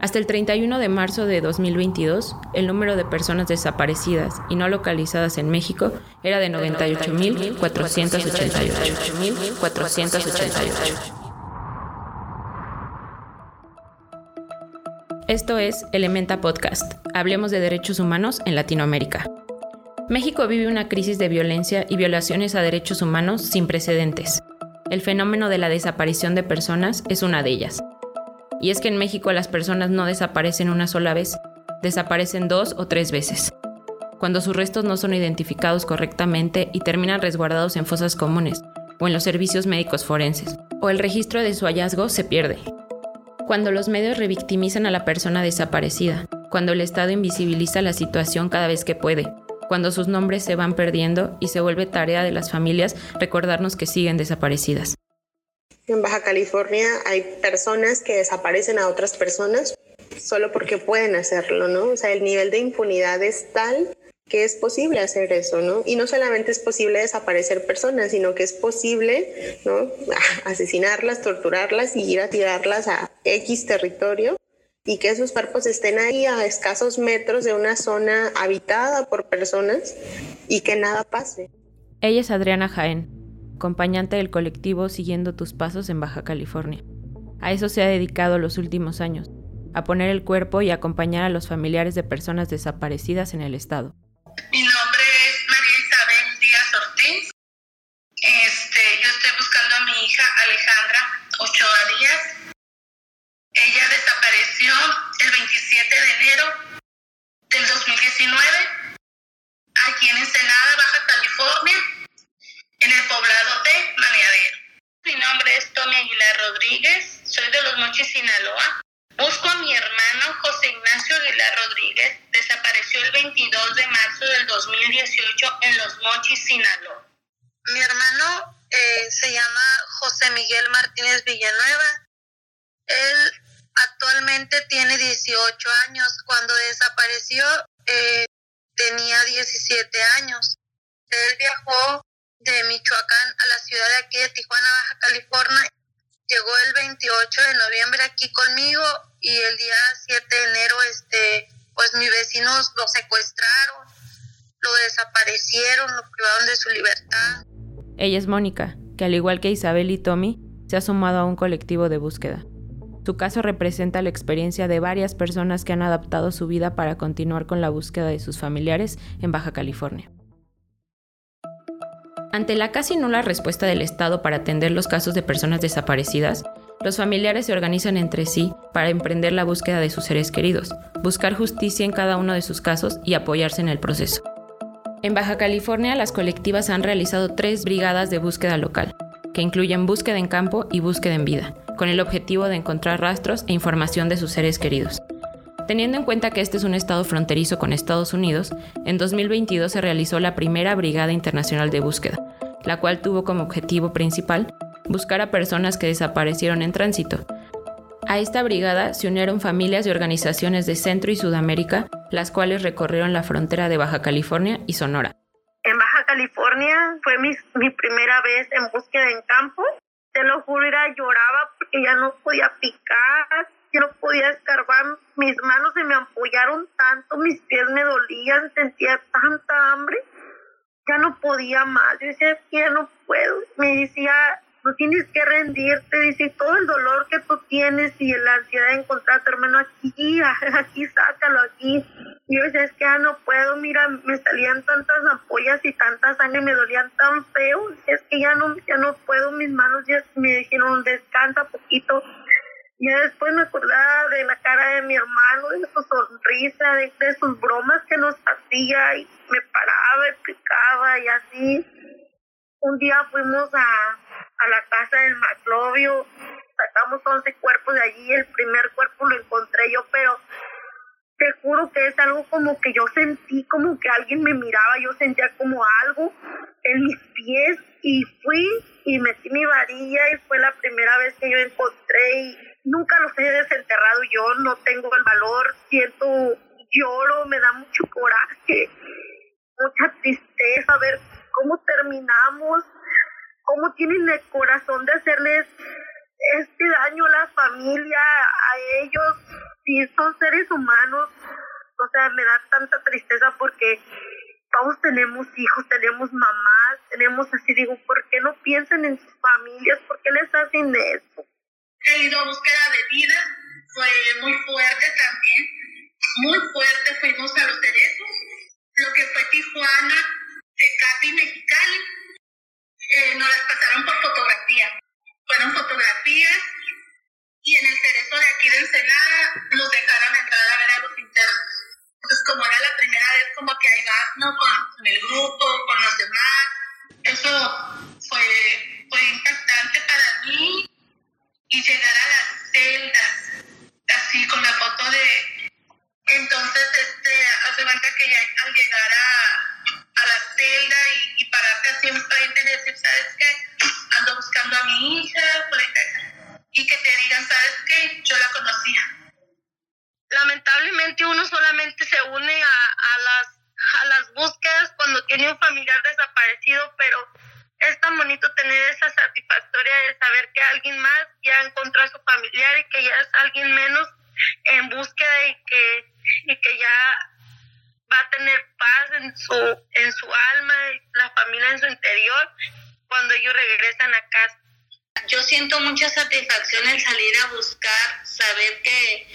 Hasta el 31 de marzo de 2022, el número de personas desaparecidas y no localizadas en México era de 98.488. Esto es Elementa Podcast. Hablemos de derechos humanos en Latinoamérica. México vive una crisis de violencia y violaciones a derechos humanos sin precedentes. El fenómeno de la desaparición de personas es una de ellas. Y es que en México las personas no desaparecen una sola vez, desaparecen dos o tres veces. Cuando sus restos no son identificados correctamente y terminan resguardados en fosas comunes o en los servicios médicos forenses, o el registro de su hallazgo se pierde, cuando los medios revictimizan a la persona desaparecida, cuando el Estado invisibiliza la situación cada vez que puede, cuando sus nombres se van perdiendo y se vuelve tarea de las familias recordarnos que siguen desaparecidas. En Baja California hay personas que desaparecen a otras personas solo porque pueden hacerlo, ¿no? O sea, el nivel de impunidad es tal que es posible hacer eso, ¿no? Y no solamente es posible desaparecer personas, sino que es posible, ¿no? Asesinarlas, torturarlas y ir a tirarlas a X territorio y que esos cuerpos estén ahí a escasos metros de una zona habitada por personas y que nada pase. Ella es Adriana Jaén, acompañante del colectivo Siguiendo tus Pasos en Baja California. A eso se ha dedicado los últimos años, a poner el cuerpo y acompañar a los familiares de personas desaparecidas en el estado. Mochis, Sinaloa. Busco a mi hermano José Ignacio Aguilar Rodríguez, desapareció el 22 de marzo del 2018 en Los Mochis, Sinaloa. Mi hermano eh, se llama José Miguel Martínez Villanueva. Él actualmente tiene 18 años. Cuando desapareció eh, tenía 17 años. Él viajó de Michoacán a la ciudad de aquí de Tijuana, Baja California, llegó el 28 de noviembre aquí conmigo y el día 7 de enero, este, pues mis vecinos lo secuestraron, lo desaparecieron, lo privaron de su libertad. Ella es Mónica, que al igual que Isabel y Tommy, se ha sumado a un colectivo de búsqueda. Su caso representa la experiencia de varias personas que han adaptado su vida para continuar con la búsqueda de sus familiares en Baja California. Ante la casi nula respuesta del Estado para atender los casos de personas desaparecidas, los familiares se organizan entre sí para emprender la búsqueda de sus seres queridos, buscar justicia en cada uno de sus casos y apoyarse en el proceso. En Baja California, las colectivas han realizado tres brigadas de búsqueda local, que incluyen búsqueda en campo y búsqueda en vida, con el objetivo de encontrar rastros e información de sus seres queridos. Teniendo en cuenta que este es un estado fronterizo con Estados Unidos, en 2022 se realizó la primera Brigada Internacional de Búsqueda, la cual tuvo como objetivo principal buscar a personas que desaparecieron en tránsito. A esta brigada se unieron familias y organizaciones de Centro y Sudamérica, las cuales recorrieron la frontera de Baja California y Sonora. En Baja California fue mi, primera vez en búsqueda en campo. Te lo juro, lloraba porque ya no podía picar, yo no podía escarbar, mis manos se me ampollaron tanto, mis pies me dolían, sentía tanta hambre, ya no podía más, yo decía, que ya no puedo, me decía, no tienes que rendirte, dice, todo el dolor que tú tienes y la ansiedad de encontrar a tu hermano aquí, aquí, sácalo aquí. Yo decía, es que ya no puedo, mira, me salían tantas ampollas y tanta sangre, me dolían tan feo, es que ya no, ya no puedo, mis manos ya me dijeron, descansa poquito ya después me acordaba de la cara de mi hermano, de su sonrisa, de, sus bromas que nos hacía y me paraba, explicaba y así. Un día fuimos a, a la casa del Maclovio, sacamos 11 cuerpos de allí, el primer cuerpo lo encontré yo, pero te juro que es algo como que yo sentí como que alguien me miraba, yo sentía como algo en mis pies y fui y metí mi varilla y fue la primera vez que yo encontré y nunca los he desenterrado yo, no tengo el valor, siento, lloro, me da mucho coraje, mucha tristeza ver cómo terminamos, cómo tienen el corazón de hacerles este daño a la familia, a ellos, sí son seres humanos, o sea, me da tanta tristeza porque todos tenemos hijos, tenemos mamás, tenemos así, digo, ¿por qué no piensan en sus familias? ¿Por qué les hacen eso? He ido a búsqueda de vida, fue muy fuerte también, muy fuerte, fuimos a los cerezos, lo que fue Tijuana, Tecate y Mexicali, eh, nos las pasaron por fotografía, fueron fotografías y en el cerezo de aquí de Ensenada ¿sabes qué? Yo la conocía. Lamentablemente uno solamente se une a, a, las, a las búsquedas cuando tiene un familiar desaparecido, pero es tan bonito tener esa satisfactoria de saber que alguien más ya encontró a su familiar y que ya es alguien menos en búsqueda y que, y que ya va a tener paz en su, en su alma la familia en su interior cuando ellos regresan a casa yo siento mucha satisfacción en salir a buscar, saber que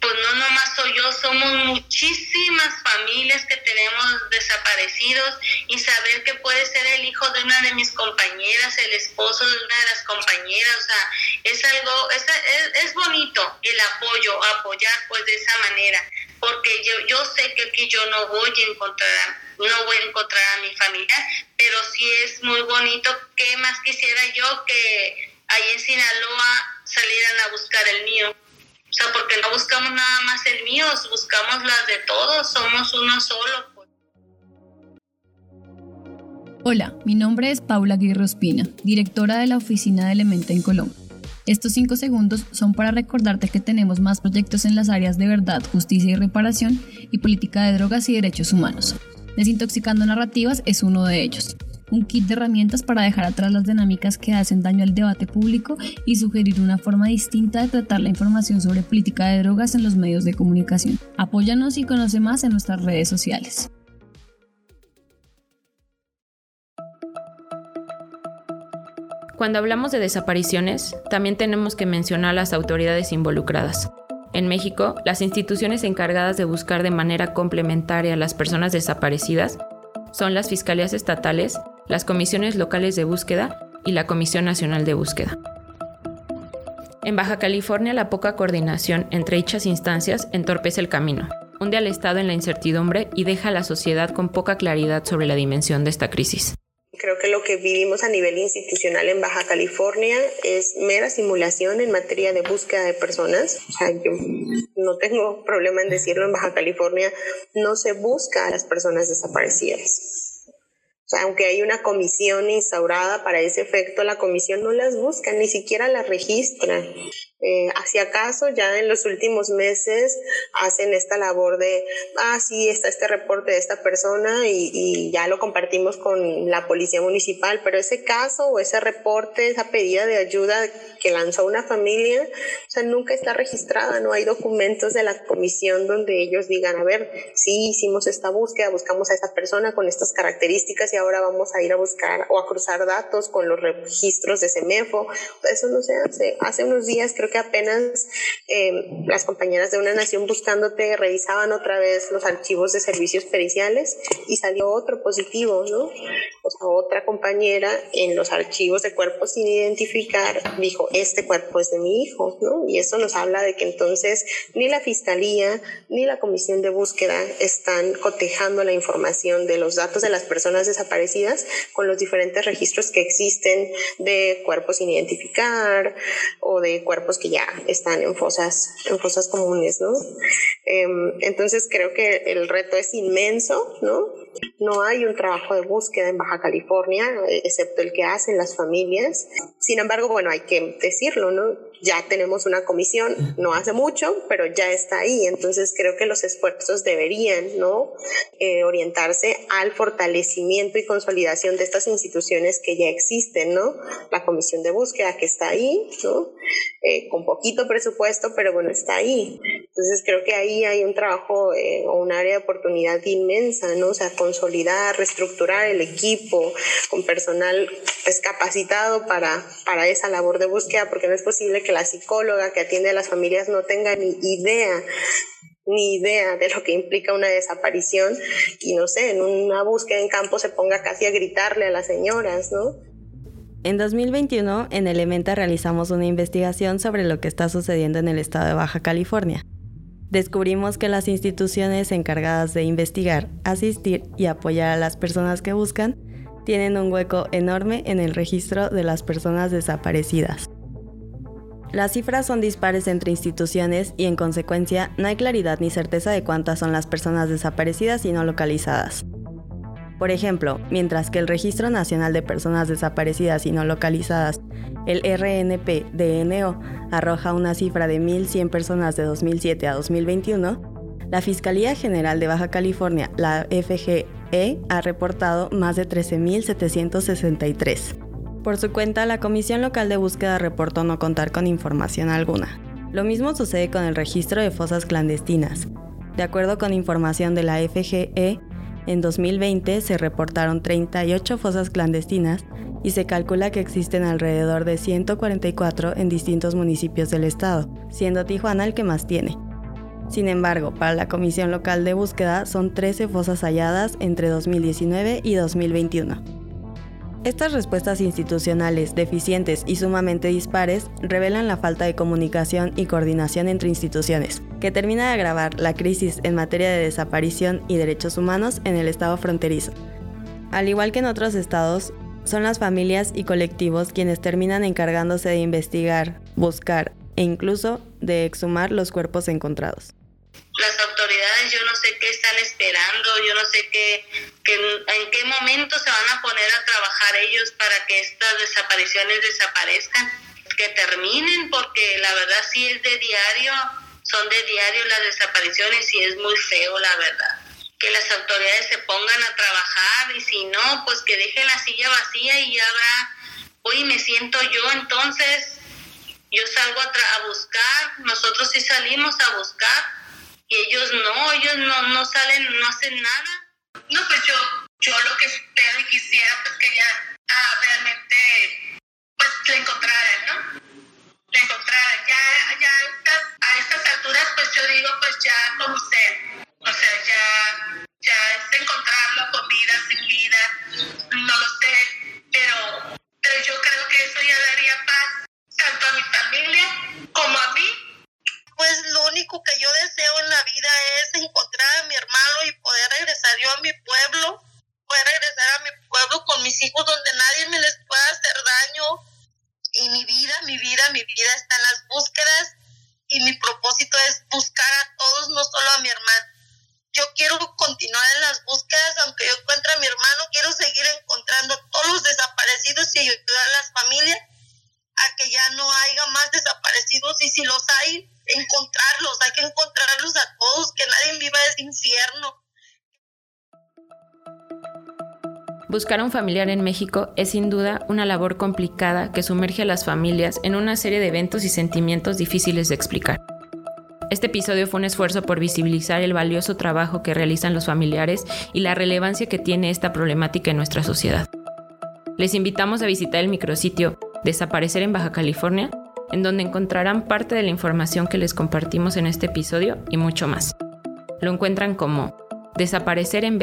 pues no nomás soy yo, somos muchísimas familias que tenemos desaparecidos y saber que puede ser el hijo de una de mis compañeras, el esposo de una de las compañeras, o sea, es algo, es, es, bonito el apoyo, apoyar pues de esa manera, porque yo, yo sé que aquí yo no voy a encontrar, no voy a encontrar a mi familia, pero sí es muy bonito, ¿qué más quisiera yo que ahí en Sinaloa salieran a buscar el mío? O sea, porque no buscamos nada más el mío, buscamos las de todos, somos uno solo. Pues. Hola, mi nombre es Paula Aguirre Ospina, directora de la Oficina de Elementa en Colombia. Estos cinco segundos son para recordarte que tenemos más proyectos en las áreas de verdad, justicia y reparación y política de drogas y derechos humanos. Desintoxicando Narrativas es uno de ellos un kit de herramientas para dejar atrás las dinámicas que hacen daño al debate público y sugerir una forma distinta de tratar la información sobre política de drogas en los medios de comunicación. Apóyanos y conoce más en nuestras redes sociales. Cuando hablamos de desapariciones, también tenemos que mencionar a las autoridades involucradas. En México, las instituciones encargadas de buscar de manera complementaria a las personas desaparecidas son las fiscalías estatales las comisiones locales de búsqueda y la Comisión Nacional de Búsqueda. En Baja California la poca coordinación entre dichas instancias entorpece el camino, hunde al Estado en la incertidumbre y deja a la sociedad con poca claridad sobre la dimensión de esta crisis. Creo que lo que vivimos a nivel institucional en Baja California es mera simulación en materia de búsqueda de personas. O sea, yo no tengo problema en decirlo, en Baja California no se busca a las personas desaparecidas o sea, aunque hay una comisión instaurada para ese efecto, la comisión no las busca, ni siquiera las registra. Eh, hacia acaso ya en los últimos meses hacen esta labor de, ah, sí, está este reporte de esta persona y, ya lo compartimos con la policía municipal, pero ese caso o ese reporte, esa pedida de ayuda que lanzó una familia, o sea, nunca está registrada, no hay documentos de la comisión donde ellos digan, a ver, sí, hicimos esta búsqueda, buscamos a esta persona con estas características y ahora vamos a ir a buscar o a cruzar datos con los registros de CEMEFO, eso no se hace. Hace unos días creo que apenas eh, las compañeras de Una Nación Buscándote revisaban otra vez los archivos de servicios periciales y salió otro positivo, ¿no? O sea, otra compañera en los archivos de cuerpos sin identificar dijo, este cuerpo es de mi hijo, ¿no? Y eso nos habla de que entonces ni la fiscalía ni la comisión de búsqueda están cotejando la información de los datos de las personas desaparecidas con los diferentes registros que existen de cuerpos sin identificar o de cuerpos que ya están en fosas, en fosas comunes, ¿no? Em, entonces creo que el reto es inmenso, ¿no? No hay un trabajo de búsqueda en Baja California, excepto el que hacen las familias. Sin embargo, bueno, hay que decirlo, ¿no? Ya tenemos una comisión, no hace mucho, pero ya está ahí. Entonces creo que los esfuerzos deberían, ¿no? Eh, orientarse al fortalecimiento y consolidación de estas instituciones que ya existen, ¿no? La comisión de búsqueda que está ahí, ¿no? Eh, con poquito presupuesto, pero bueno, está ahí. Entonces creo que ahí hay un trabajo eh, o un área de oportunidad inmensa, ¿no? O sea, consolidar, reestructurar el equipo con personal pues, capacitado para, para esa labor de búsqueda, porque no es posible que la psicóloga que atiende a las familias no tenga ni idea ni idea de lo que implica una desaparición y no sé, en una búsqueda en campo se ponga casi a gritarle a las señoras, ¿no? En 2021, en Elementa realizamos una investigación sobre lo que está sucediendo en el estado de Baja California descubrimos que las instituciones encargadas de investigar, asistir y apoyar a las personas que buscan tienen un hueco enorme en el registro de las personas desaparecidas. Las cifras son dispares entre instituciones y en consecuencia no hay claridad ni certeza de cuántas son las personas desaparecidas y no localizadas. Por ejemplo, mientras que el Registro Nacional de Personas Desaparecidas y No Localizadas, el RNP-DNO, arroja una cifra de 1.100 personas de 2007 a 2021, la Fiscalía General de Baja California, la FGE, ha reportado más de 13.763. Por su cuenta, la Comisión Local de Búsqueda reportó no contar con información alguna. Lo mismo sucede con el registro de fosas clandestinas. De acuerdo con información de la FGE, en 2020 se reportaron 38 fosas clandestinas y se calcula que existen alrededor de 144 en distintos municipios del estado, siendo Tijuana el que más tiene. Sin embargo, para la Comisión Local de Búsqueda son 13 fosas halladas entre 2019 y 2021. Estas respuestas institucionales deficientes y sumamente dispares revelan la falta de comunicación y coordinación entre instituciones, que termina de agravar la crisis en materia de desaparición y derechos humanos en el estado fronterizo. Al igual que en otros estados, son las familias y colectivos quienes terminan encargándose de investigar, buscar e incluso de exhumar los cuerpos encontrados las autoridades yo no sé qué están esperando, yo no sé qué, en qué momento se van a poner a trabajar ellos para que estas desapariciones desaparezcan, que terminen, porque la verdad sí es de diario, son de diario las desapariciones y es muy feo la verdad. Que las autoridades se pongan a trabajar y si no, pues que dejen la silla vacía y ya habrá, hoy me siento yo entonces, yo salgo a, a buscar, nosotros sí salimos a buscar y ellos no, ellos no, no salen, no hacen nada. No, pues yo, yo lo que espero y quisiera pues que ya ah, realmente pues le encontraran, ¿no? Le encontraran. Ya, ya a estas alturas pues yo digo pues ya como sea. O sea, ya, ya es encontrarlo con vida, sin vida, no lo sé, pero, pero yo creo que eso ya daría paz tanto a mi familia como a mí pues lo único que yo deseo en la vida es encontrar a mi hermano y poder regresar yo a mi pueblo, poder regresar a mi pueblo con mis hijos donde nadie me les pueda hacer daño. Y mi vida, mi vida, mi vida está en las búsquedas y mi propósito es buscar a todos, no solo a mi hermano. Yo quiero continuar en las búsquedas, aunque yo encuentre a mi hermano, quiero seguir encontrando a todos los desaparecidos y ayudar a las familias a que ya no haya más desaparecidos y si los hay, encontrarlos, hay que encontrarlos a todos, que nadie viva ese infierno. Buscar a un familiar en México es sin duda una labor complicada que sumerge a las familias en una serie de eventos y sentimientos difíciles de explicar. Este episodio fue un esfuerzo por visibilizar el valioso trabajo que realizan los familiares y la relevancia que tiene esta problemática en nuestra sociedad. Les invitamos a visitar el micrositio Desaparecer en Baja California en donde encontrarán parte de la información que les compartimos en este episodio y mucho más. Lo encuentran como desaparecer en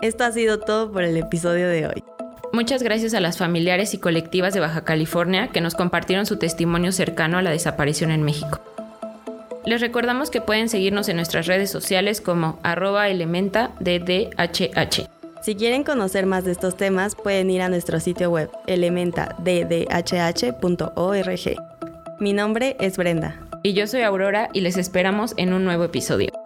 Esto ha sido todo por el episodio de hoy. Muchas gracias a las familiares y colectivas de Baja California que nos compartieron su testimonio cercano a la desaparición en México. Les recordamos que pueden seguirnos en nuestras redes sociales como arroba elementa si quieren conocer más de estos temas, pueden ir a nuestro sitio web elementaddhh.org. Mi nombre es Brenda. Y yo soy Aurora y les esperamos en un nuevo episodio.